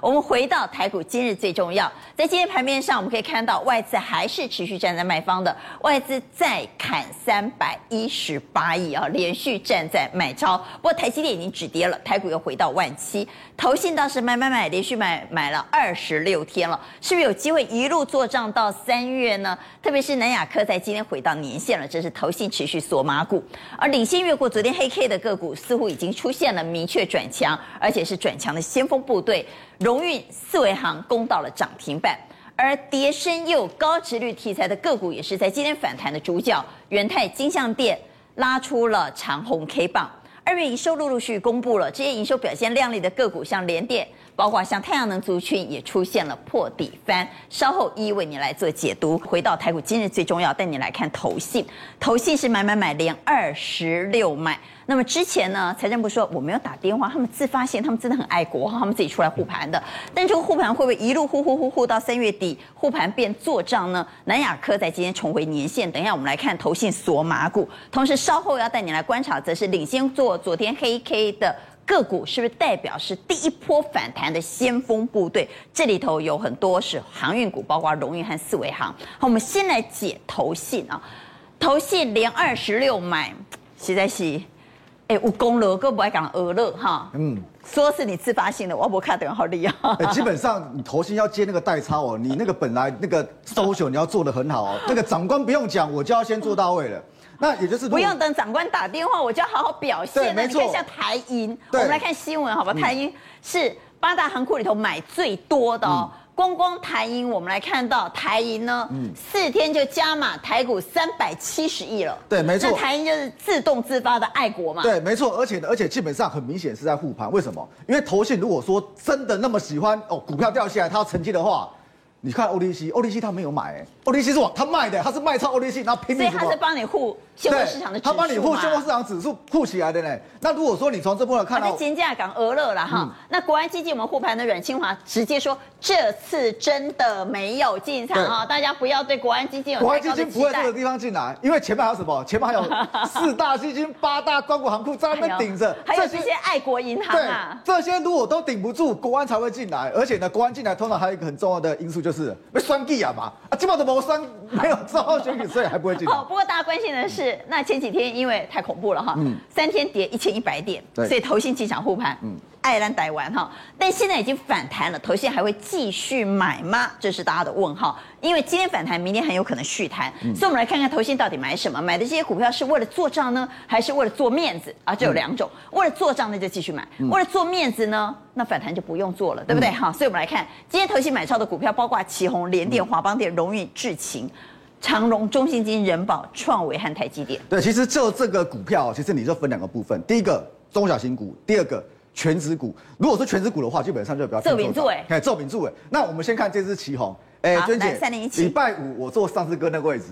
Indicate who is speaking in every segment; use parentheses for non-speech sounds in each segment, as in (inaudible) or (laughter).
Speaker 1: 我们回到台股，今日最重要，在今天盘面上，我们可以看到外资还是持续站在卖方的，外资再砍三百一十八亿啊，连续站在买超。不过台积电已经止跌了，台股又回到万七，投信倒是买买买，连续买买了二十六天了，是不是有机会一路做账到三月呢？特别是南亚科在今天回到年线了，这是投信持续锁码股，而领先越过昨天黑 K 的个股，似乎已经出现了明确转强，而且是转强的先锋部队。荣运、四维行攻到了涨停板，而跌深又高殖率题材的个股也是在今天反弹的主角。元泰、金像店拉出了长红 K 棒，二月营收陆陆续续公布了，这些营收表现亮丽的个股，像联电，包括像太阳能族群也出现了破底翻。稍后一一为你来做解读。回到台股，今日最重要带你来看投信，投信是买买买连二十六买。那么之前呢，财政部说我没有打电话，他们自发性，他们真的很爱国，他们自己出来护盘的。但这个护盘会不会一路护护护护到三月底护盘变做账呢？南亚科在今天重回年线，等一下我们来看投信锁码股，同时稍后要带你来观察，则是领先做昨天黑 K 的个股，是不是代表是第一波反弹的先锋部队？这里头有很多是航运股，包括荣运和四维航。好，我们先来解投信啊，投信连二十六买，(tsk) 实在是。哎，我功劳哥不爱讲鹅乐哈，嗯，说是你自发性的，我不看等好厉害。
Speaker 2: 哎，基本上你头先要接那个代操哦，你那个本来那个 social 你要做的很好哦，那个长官不用讲，我就要先做到位了。那也就是
Speaker 1: 不用等长官打电话，我就要好好表现。
Speaker 2: 对，没错。
Speaker 1: 你看像台银，我们来看新闻好吧？台银是八大行库里头买最多的哦。光光台银，我们来看到台银呢，嗯，四天就加码台股三百七十亿了。
Speaker 2: 对，没错。
Speaker 1: 那台银就是自动自发的爱国嘛。
Speaker 2: 对，没错。而且而且基本上很明显是在护盘。为什么？因为投信如果说真的那么喜欢哦，股票掉下来，它要承接的话。你看 OTC，OTC 他没有买哎，OTC 是往他卖的，他是卖超 OTC，然后拼命。
Speaker 1: 所以他是帮你护现货市场的指数，
Speaker 2: 他帮你护现货市场指数护起来的呢。那如果说你从这部分看到，
Speaker 1: 金价港俄乐了哈。那国安基金我们护盘的阮清华直接说，这次真的没有进场啊，大家不要对国安基金有。
Speaker 2: 国安基金不会这个地方进来，因为前面还有什么？(laughs) 前面还有四大基金、八大光谷行库在那边顶着，(laughs)
Speaker 1: 还有这些爱国银行啊。
Speaker 2: 这些如果都顶不住，国安才会进来。而且呢，国安进来通常还有一个很重要的因素就是被双击啊嘛，啊，基本上都没双，没有之后选举，所以还不会进来。
Speaker 1: 哦，不过大家关心的是，那前几天因为太恐怖了哈，嗯，三天跌一千一百点，对所以投信进场护盘，嗯。爱兰台湾哈，但现在已经反弹了，投信还会继续买吗？这是大家的问号。因为今天反弹，明天很有可能续弹，嗯、所以我们来看看投信到底买什么？买的这些股票是为了做账呢，还是为了做面子啊？这有两种，嗯、为了做账那就继续买，嗯、为了做面子呢，那反弹就不用做了，对不对？好、嗯，所以我们来看今天投信买超的股票，包括旗宏、联电、华邦电、荣运、智勤、长荣、中信金、人保、创维和台积电。
Speaker 2: 对，其实就这个股票，其实你就分两个部分，第一个中小型股，第二个。权值股，如果说权值股的话，基本上就比较做
Speaker 1: 名做哎，
Speaker 2: 哎，做名做哎。那我们先看这支旗红，哎，娟姐，礼拜五我坐上次哥那个位置，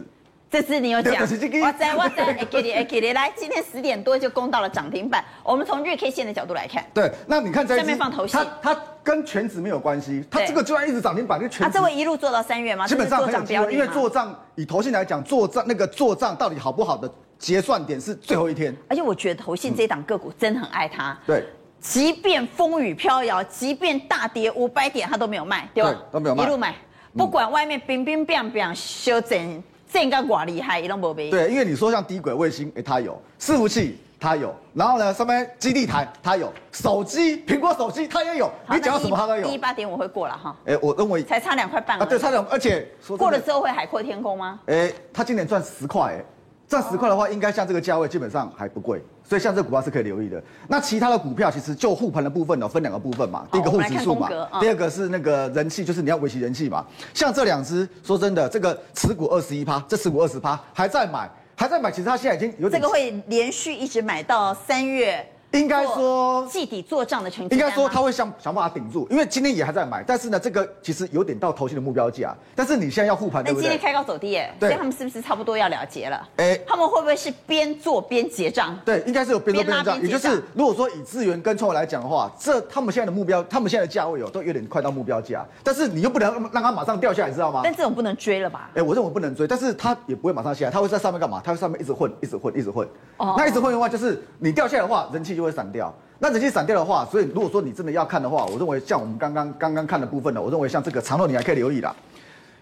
Speaker 1: 这次你有讲，哇塞哇塞，(laughs) 哎给你哎给你来，今天十点多就攻到了涨停板。我们从日 K 线的角度来看，
Speaker 2: 对，那你看在
Speaker 1: 下面放头线，
Speaker 2: 它它跟权值没有关系，它这个就算一直涨停板，跟权值，
Speaker 1: 它这会一路做到三月吗？
Speaker 2: 基本上很有机会，因为做账以投信来讲，做账那个做账到底好不好的结算点是最后一天，
Speaker 1: 而且我觉得投信这档个股真的很爱它，
Speaker 2: 对。
Speaker 1: 即便风雨飘摇，即便大跌五百点，他都没有卖，对吧？对，
Speaker 2: 都没有卖，
Speaker 1: 一路买，不管外面冰冰冰冰修整，这个多厉害，一都没卖。
Speaker 2: 对，因为你说像低轨卫星，哎，它有；伺服器它有，然后呢，上面基地台它有，手机苹果手机它也有，好你讲什么它都有。
Speaker 1: 一八点我会过了哈？
Speaker 2: 哎，我认为
Speaker 1: 才差两块半
Speaker 2: 啊，对，差两，而且
Speaker 1: 过了之后会海阔天空吗？
Speaker 2: 哎，他今年赚十块，哎。赚十块的话，应该像这个价位基本上还不贵，所以像这个股票是可以留意的。那其他的股票其实就护盘的部分呢，分两个部分嘛，第一个护指数嘛，第二个是那个人气，就是你要维持人气嘛。像这两只，说真的，这个持股二十一趴，这持股二十趴还在买，还在买，其实它现在已经有点。
Speaker 1: 这个会连续一直买到三月。
Speaker 2: 应该说
Speaker 1: 季底做账的成绩，
Speaker 2: 应该说他会想想办法顶住，因为今天也还在买，但是呢，这个其实有点到投信的目标价，但是你现在要护盘，对不对？
Speaker 1: 今天开高走低，哎，所以他们是不是差不多要了结了？哎，他们会不会是边做边结账？
Speaker 2: 对，应该是有边做边结账，也就是如果说以资源跟创维来讲的话，这他们现在的目标，他们现在的价位哦，都有点快到目标价，但是你又不能让它马上掉下来，你知道吗？
Speaker 1: 但这种不能追了吧？
Speaker 2: 哎，我认为不能追，但是他也不会马上下来，他会在上面干嘛？他会上面一直混，一直混，一直混。哦，那一直混的话，就是你掉下来的话，人气就会散掉。那人气散掉的话，所以如果说你真的要看的话，我认为像我们刚刚刚刚看的部分呢，我认为像这个长隆你还可以留意啦。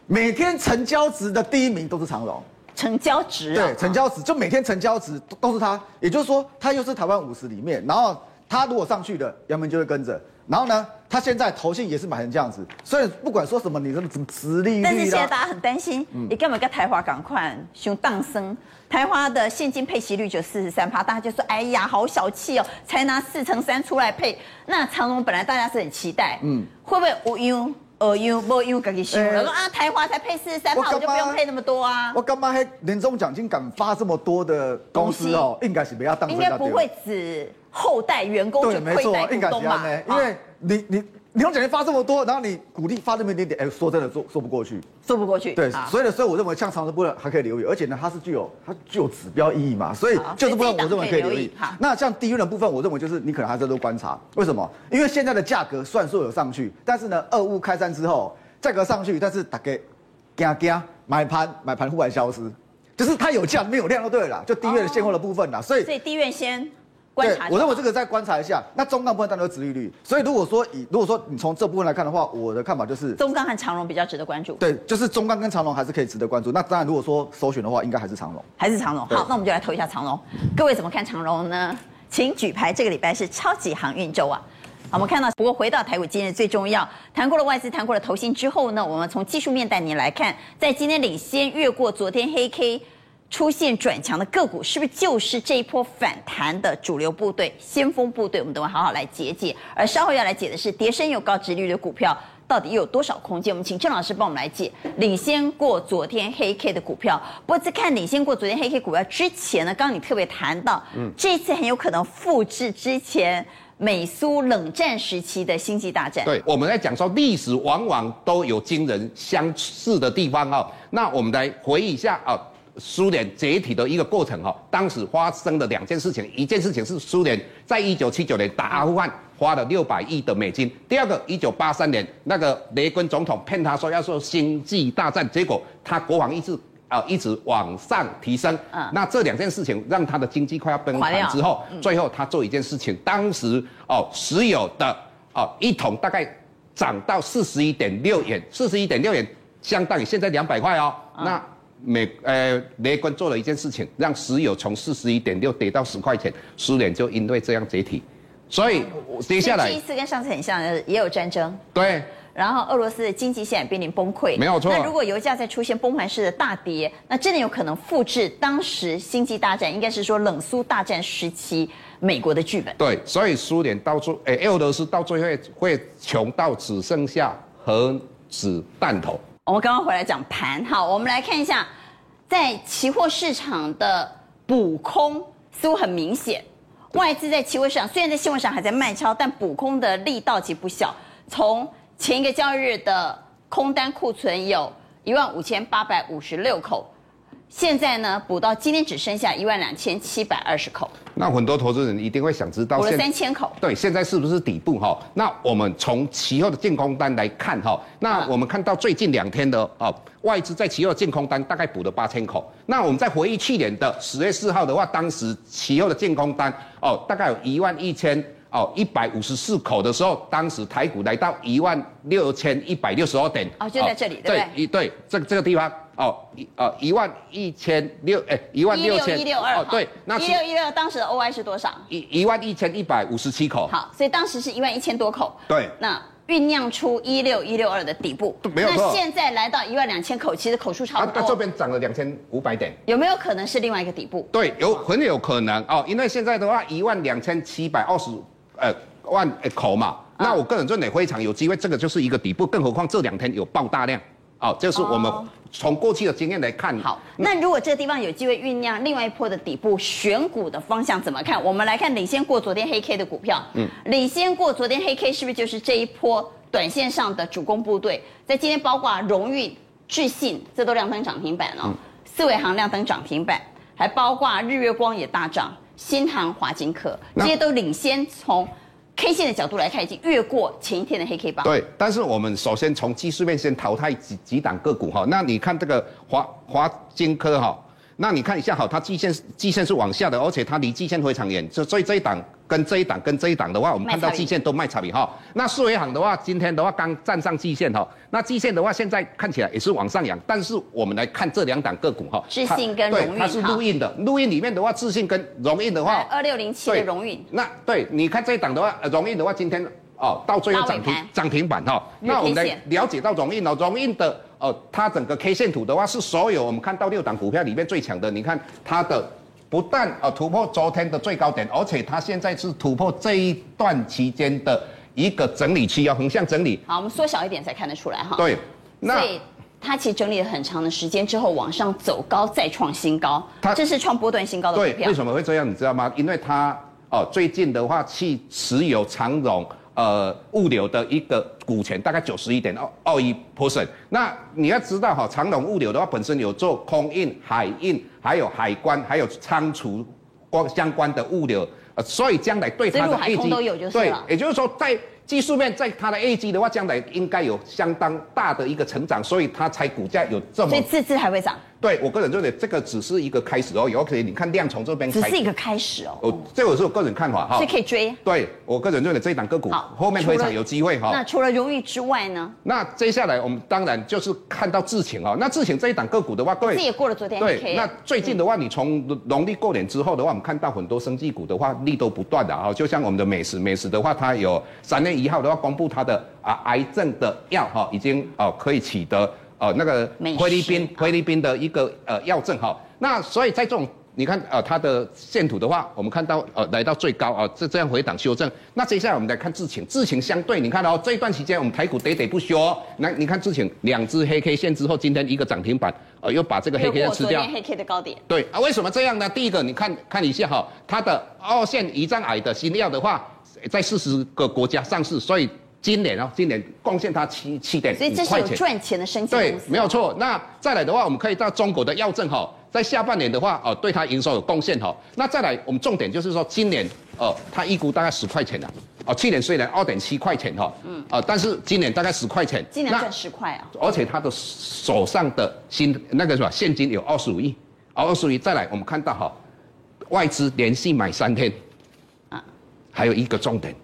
Speaker 2: 每天成交值的第一名都是长隆，
Speaker 1: 成交值、啊、
Speaker 2: 对，成交值就每天成交值都是它，也就是说它又是台湾五十里面，然后它如果上去的，杨明就会跟着。然后呢，他现在投信也是买成这样子，所以不管说什么，你什么什么殖利率，
Speaker 1: 但是现在大家很担心，你干嘛跟台华赶快熊荡生？台华的现金配息率就四十三趴，大家就说，哎呀，好小气哦，才拿四乘三出来配。那长荣本来大家是很期待，嗯，会不会无忧呃忧无忧自己想了说啊，台华才配四十三趴，我就不用配那么多啊？
Speaker 2: 我干嘛还年终奖金敢发这么多的公司哦？应该是不要当，
Speaker 1: 应该不会只。后代员工就亏待股东嘛？
Speaker 2: 因为你你你用奖金发这么多，然后你鼓励发这么一点点，哎，说真的说说不过去，
Speaker 1: 说不过去。
Speaker 2: 对，所以呢，所以我认为像长荣部分还可以留意，而且呢，它是具有它具有指标意义嘛，所以就是部分我认为可以留意。那像低运的部分，我认为就是你可能还是要多观察，为什么？因为现在的价格虽然说有上去，但是呢，俄乌开战之后价格上去，但是大家惊惊买盘买盘忽然消失，就是它有价没有量就对了，就低院的现货的部分啦，所以
Speaker 1: 所以低院先。
Speaker 2: 对，我认为这个再观察一下。那中钢部分当然有殖利率，所以如果说以如果说你从这部分来看的话，我的看法就是
Speaker 1: 中钢和长荣比较值得关注。
Speaker 2: 对，就是中钢跟长荣还是可以值得关注。那当然，如果说首选的话，应该还是长荣，
Speaker 1: 还是长荣。好，那我们就来投一下长荣。各位怎么看长荣呢？请举牌。这个礼拜是超级航运周啊。好，我们看到，不过回到台股今日最重要，谈过了外资，谈过了投信之后呢，我们从技术面带您来看，在今天领先越过昨天黑 K。出现转强的个股，是不是就是这一波反弹的主流部队、先锋部队？我们等会好好来解解。而稍后要来解的是，跌升有高值率的股票到底又有多少空间？我们请郑老师帮我们来解。领先过昨天黑 K 的股票，不过在看领先过昨天黑 K 股票之前呢，刚刚你特别谈到，嗯，这一次很有可能复制之前美苏冷战时期的星际大战。
Speaker 3: 对，我们在讲说历史往往都有惊人相似的地方哦。那我们来回忆一下啊。苏联解体的一个过程哈，当时发生的两件事情，一件事情是苏联在一九七九年打阿富汗花了六百亿的美金，第二个一九八三年那个雷根总统骗他说要说星际大战，结果他国防意志啊一直往上提升，那这两件事情让他的经济快要崩盘之后，最后他做一件事情，当时哦石油的哦一桶大概涨到四十一点六元，四十一点六元相当于现在两百块哦，那。美呃，雷根做了一件事情，让石油从四十一点六跌到十块钱，苏联就因为这样解体，所以接下来这一
Speaker 1: 次跟上次很像，也有战争，
Speaker 3: 对，
Speaker 1: 然后俄罗斯的经济现在濒临崩溃，
Speaker 3: 没有错。
Speaker 1: 那如果油价再出现崩盘式的大跌，那真的有可能复制当时星际大战，应该是说冷苏大战时期美国的剧本。
Speaker 3: 对，所以苏联到最，哎，俄罗斯到最后会穷到只剩下核子弹头。
Speaker 1: 我们刚刚回来讲盘，哈，我们来看一下，在期货市场的补空似乎很明显，外资在期货市场虽然在新闻上还在卖超，但补空的力道其实不小。从前一个交易日的空单库存有一万五千八百五十六口。现在呢，补到今天只剩下一万两千七百二十口。
Speaker 3: 那很多投资人一定会想知道，
Speaker 1: 补了三千口。
Speaker 3: 对，现在是不是底部哈？那我们从期后的净空单来看哈，那我们看到最近两天的哦，外资在期后的净空单大概补了八千口。那我们再回忆去年的十月四号的话，当时期后的净空单哦，大概有一万一千哦一百五十四口的时候，当时台股来到一万六千一百六十二点。
Speaker 1: 哦，就在这里，对不对？
Speaker 3: 对，一对这个这个地方。哦，一哦一万一千六，哎，一万六千
Speaker 1: 一六二，
Speaker 3: 哦，对，
Speaker 1: 那一六一六当时的 OI 是多少？
Speaker 3: 一一万一千一百五十七口。
Speaker 1: 好，所以当时是一万一千多口。
Speaker 3: 对，
Speaker 1: 那酝酿出一六一六二的底部，
Speaker 3: 没有错。
Speaker 1: 那现在来到一万两千口，其实口数差不多。
Speaker 3: 它这边涨了两千五百点，
Speaker 1: 有没有可能是另外一个底部？
Speaker 3: 对，有很有可能哦，因为现在的话一万两千七百二十呃万口嘛，那我个人认为非常有机会，这个就是一个底部，更何况这两天有爆大量。哦，这是我们从过去的经验来看。
Speaker 1: 好，那如果这个地方有机会酝酿另外一波的底部，选股的方向怎么看？我们来看领先过昨天黑 K 的股票。嗯，领先过昨天黑 K 是不是就是这一波短线上的主攻部队？在今天包括荣誉、智信，这都亮灯涨停板哦。四维行亮灯涨停板，还包括日月光也大涨，新航、华金科这些都领先从。K 线的角度来看，已经越过前一天的黑 K 棒。
Speaker 3: 对，但是我们首先从技术面先淘汰几几档个股哈。那你看这个华华金科哈，那你看一下哈，它季线季线是往下的，而且它离季线非常远，所所以这一档跟这一档跟这一档的话，我们看到季线都卖差比哈。那四维行的话，今天的话刚站上季线哈，那季线的话现在看起来也是往上扬，但是我们来看这两档个股哈，
Speaker 1: 智信跟荣运，
Speaker 3: 它是录音的，录音里面的话，智信跟荣运的话，
Speaker 1: 二六零七的荣运，
Speaker 3: 那对，你看这一档的话，荣运的话今天哦到最后涨停涨停板哈，那我们来了解到荣运哦，荣运的。哦，它整个 K 线图的话是所有我们看到六档股票里面最强的。你看它的不但呃突破昨天的最高点，而且它现在是突破这一段期间的一个整理期，要横向整理。
Speaker 1: 好，我们缩小一点才看得出来哈。
Speaker 3: 对，
Speaker 1: 那它其实整理了很长的时间之后往上走高，再创新高。它这是创波段新高的股票。
Speaker 3: 对，为什么会这样？你知道吗？因为它哦最近的话去持有长荣。呃，物流的一个股权大概九十一点二二一 percent。那你要知道哈，长隆物流的话本身有做空运、海运，还有海关，还有仓储关相关的物流，呃，所以将来对它的业绩，对，也就是说在技术面，在它的业绩的话，将来应该有相当大的一个成长，所以它才股价有这么，
Speaker 1: 所以次次还会涨。
Speaker 3: 对我个人认为，这个只是一个开始哦，有可能你看量从这边，
Speaker 1: 只是一个开始哦。
Speaker 3: 哦，这个是我个人看法哈。
Speaker 1: 所以可以追。
Speaker 3: 对我个人认为这一档个股后面非常有机会哈。
Speaker 1: 那除了荣誉之外呢？
Speaker 3: 那接下来我们当然就是看到智勤哦。那智勤这一档个股的话，对，
Speaker 1: 这也过了昨天。
Speaker 3: 对，那最近的话，你从农历过年之后的话，我们看到很多生技股的话，力都不断的啊。就像我们的美食，美食的话，它有三月一号的话公布它的啊癌症的药哈，已经哦可以取得。哦，那个菲律宾菲律宾的一个呃药证哈，那所以在这种你看呃它的线图的话，我们看到呃来到最高啊，这这样回档修正。那接下来我们来看智勤，智勤相对你看哦，这一段时间我们台股喋喋不休哦，那你看智勤两只黑 K 线之后，今天一个涨停板，呃又把这个黑 K 线吃掉。
Speaker 1: 黑 K 的高点。
Speaker 3: 对啊，为什么这样呢？第一个你看看一下哈，它的二线胰脏癌的新药的话，在四十个国家上市，所以。今年哦，今年贡献它七七点五块钱，
Speaker 1: 所以这是有赚钱的生意。
Speaker 3: 对，没有错。那再来的话，我们可以到中国的药证哈，在下半年的话哦，对它营收有贡献哈。那再来，我们重点就是说，今年哦，它预估大概十块钱的哦，去年虽然二点七块钱哈，嗯，啊，但是今年大概十块钱。
Speaker 1: 今年赚十块啊。
Speaker 3: 而且他的手上的新那个什么现金有二十五亿，二十五亿。再来，我们看到哈，外资连续买三天，啊，还有一个重点。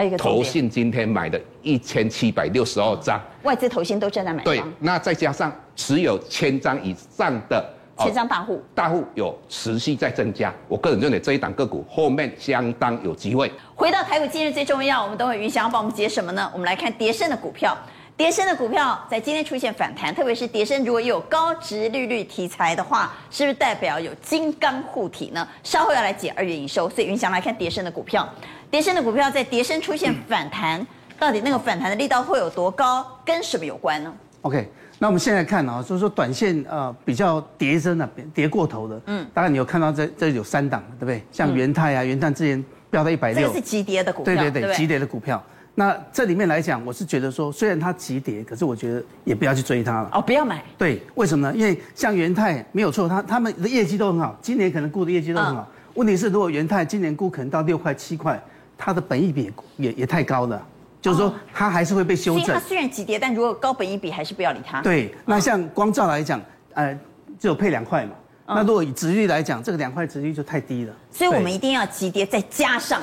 Speaker 3: 还有一个投信今天买的一千七百六十二张，
Speaker 1: 外资投信都正在买。
Speaker 3: 对，那再加上持有千张以上的
Speaker 1: 千张大户，
Speaker 3: 大户有持续在增加。我个人认为这一档个股后面相当有机会。
Speaker 1: 回到台股，今日最重要，我们等会云翔要帮我们解什么呢？我们来看跌深的股票，跌深的股票在今天出现反弹，特别是跌深如果有高值利率题材的话，是不是代表有金刚护体呢？稍后要来解二月营收，所以云翔来看跌深的股票。跌升的股票在跌升出现反弹，嗯、到底那个反弹的力道会有多高？跟什么有关呢
Speaker 4: ？OK，那我们现在看啊，就是说短线呃比较跌升的、跌过头的，嗯，当然你有看到这这有三档，对不对？像元泰啊，元泰之前飙到一百六，
Speaker 1: 这是急跌的股票，
Speaker 4: 对对对，急跌的股票。那这里面来讲，我是觉得说，虽然它急跌，可是我觉得也不要去追它了。
Speaker 1: 哦，不要买。
Speaker 4: 对，为什么呢？因为像元泰没有错，它他们的业绩都很好，今年可能估的业绩都很好。嗯、问题是，如果元泰今年估可能到六块七块。它的本益比也也太高了，就是说它还是会被修正。
Speaker 1: 它虽然急跌，但如果高本益比，还是不要理它。
Speaker 4: 对，那像光照来讲，呃，只有配两块嘛。那如果以值率来讲，这个两块值率就太低了。
Speaker 1: 所以我们一定要急跌，再加上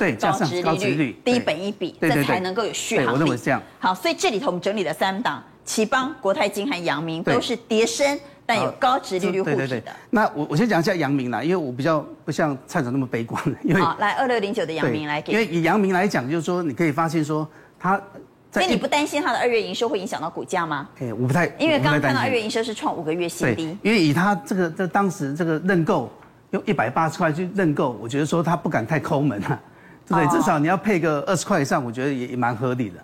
Speaker 1: 高殖利率、低本益比，这才能够有续航力。
Speaker 4: 我认为是这样。
Speaker 1: 好，所以这里头我们整理了三档：頎邦、国泰金和阳明，都是跌升。但有高值利率护持的。
Speaker 4: 那我我先讲一下阳明啦，因为我比较不像蔡总那么悲观。因为
Speaker 1: 好，来二六零九的阳明来给。
Speaker 4: 因为以阳明来讲，就是说你可以发现说它。
Speaker 1: 所以你不担心它的二月营收会影响到股价吗？
Speaker 4: 哎，我不太。
Speaker 1: 因为刚刚看到二月营收是创五个月新低。
Speaker 4: 因为以它这个这当时这个认购用一百八十块去认购，我觉得说它不敢太抠门啊，对不对？至少你要配个二十块以上，我觉得也也蛮合理的。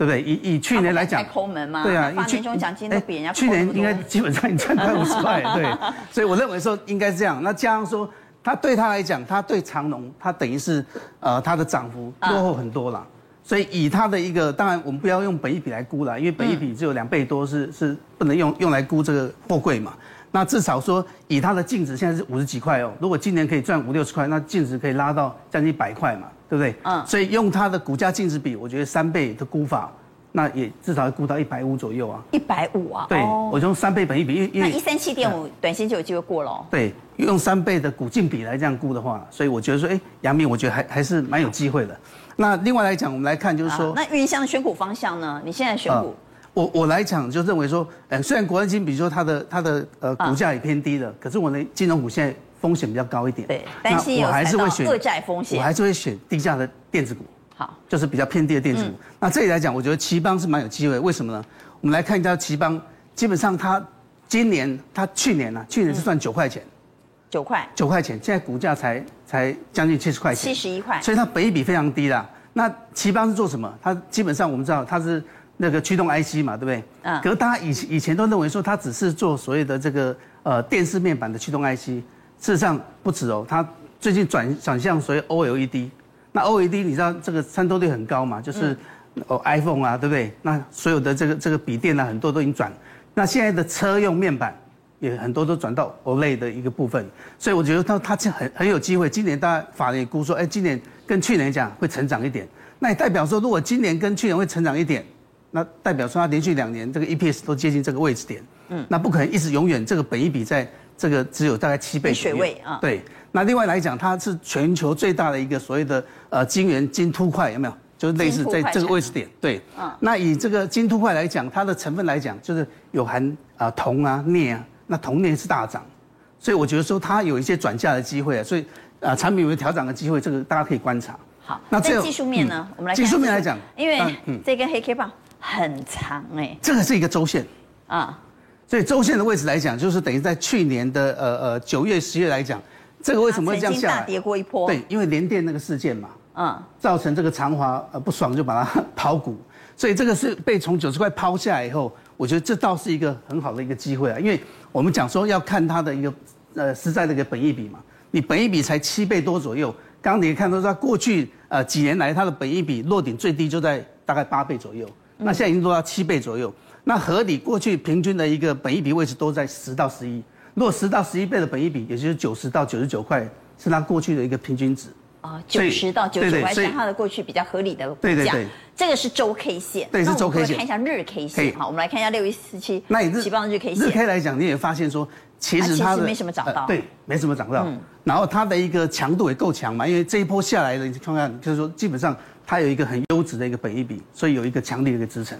Speaker 4: 对不对？以以去年来讲，
Speaker 1: 抠门嘛，
Speaker 4: 对啊，
Speaker 1: 发年终奖金都比人家
Speaker 4: 去年应该基本上你赚快五十块，(laughs) 对。所以我认为说应该是这样。那加上说，他对他来讲，他对长隆，他等于是呃他的涨幅落后很多了。所以以他的一个，当然我们不要用本益比来估了，因为本益比只有两倍多，是是不能用用来估这个货柜嘛。那至少说以它的净值现在是五十几块哦，如果今年可以赚五六十块，那净值可以拉到将近百块嘛。对不对？嗯，所以用它的股价净值比，我觉得三倍的估法那也至少要估到一百五左右啊。
Speaker 1: 一百五啊？
Speaker 4: 对，我用三倍本益比，因为
Speaker 1: 那一三七点五，短线就有机会过了。
Speaker 4: 对，用三倍的股净比来这样估的话，所以我觉得说，哎，阳明我觉得还还是蛮有机会的。那另外来讲，我们来看就是说，
Speaker 1: 那云香的选股方向呢？你现在选股？
Speaker 4: 我我来讲就认为说，呃，虽然国安金比如说它的它的呃股价也偏低了，可是我的金融股现在风险比较高一点。
Speaker 1: 对，担心我还是会选恶债风险，
Speaker 4: 我还是会选低价的电子股。
Speaker 1: 好，
Speaker 4: 就是比较偏低的电子股。嗯、那这里来讲，我觉得奇邦是蛮有机会。为什么呢？我们来看一下奇邦，基本上它今年、它去年呢、啊，去年是赚九块钱，
Speaker 1: 九块，
Speaker 4: 九块钱，现在股价才才将近七十块钱，
Speaker 1: 七十一块，
Speaker 4: 所以它本益比非常低啦。那奇邦是做什么？它基本上我们知道它是那个驱动 IC 嘛，对不对？嗯。可是大家以以前都认为说它只是做所谓的这个呃电视面板的驱动 IC，事实上不止哦，它最近转转向所谓 OLED。那 OLED 你知道这个参透率很高嘛？就是哦 iPhone 啊，对不对？那所有的这个这个笔电啊，很多都已经转。那现在的车用面板也很多都转到 OLED 的一个部分，所以我觉得它它这很很有机会。今年大家法人也估说，哎，今年跟去年讲会成长一点。那也代表说，如果今年跟去年会成长一点，那代表说它连续两年这个 EPS 都接近这个位置点。嗯。那不可能一直永远这个本一比在这个只有大概七倍
Speaker 1: 水位啊。
Speaker 4: 对。那另外来讲，它是全球最大的一个所谓的呃晶圆晶凸块，有没有？就是类似在这个位置点。对。嗯。那以这个晶凸块来讲，它的成分来讲，就是有含啊铜啊镍啊，那铜镍是大涨，所以我觉得说它有一些转嫁的机会啊，所以啊产品有调整的机会，这个大家可以观察。
Speaker 1: 好。那这技术面呢？嗯、我们来看
Speaker 4: 技术面来讲，
Speaker 1: 因为这根黑 K 棒很长哎、欸。
Speaker 4: 这个是一个周线。啊。所以周线的位置来讲，就是等于在去年的呃呃九月十月来讲。这个为什么会这样下来？
Speaker 1: 大跌过一波。
Speaker 4: 对，因为联电那个事件嘛，嗯，造成这个长华呃不爽就把它 (laughs) 抛股，所以这个是被从九十块抛下来以后，我觉得这倒是一个很好的一个机会啊，因为我们讲说要看它的一个呃实在的一个本益比嘛，你本益比才七倍多左右，刚刚你看到它过去呃几年来它的本益比落顶最低就在大概八倍左右，那现在已经落到七倍左右，那合理过去平均的一个本益比位置都在十到十一。如果十到十一倍的本益比，也就是九十到九十九块，是它过去的一个平均值。
Speaker 1: 啊，九十到九十九块是它的过去比较合理的股价。对对对，这个是周 K 线。
Speaker 4: 对，是周 K 线。
Speaker 1: 看一下日 K 线。好，我们来看一下六一四七。
Speaker 4: 那你日
Speaker 1: 頎邦日 K 线。
Speaker 4: 日 K 来讲，你也发现说，其实它
Speaker 1: 没什么涨到。
Speaker 4: 对，没什么涨到。然后它的一个强度也够强嘛，因为这一波下来的，你看看，就是说基本上它有一个很优质的一个本益比，所以有一个强力的一个支撑。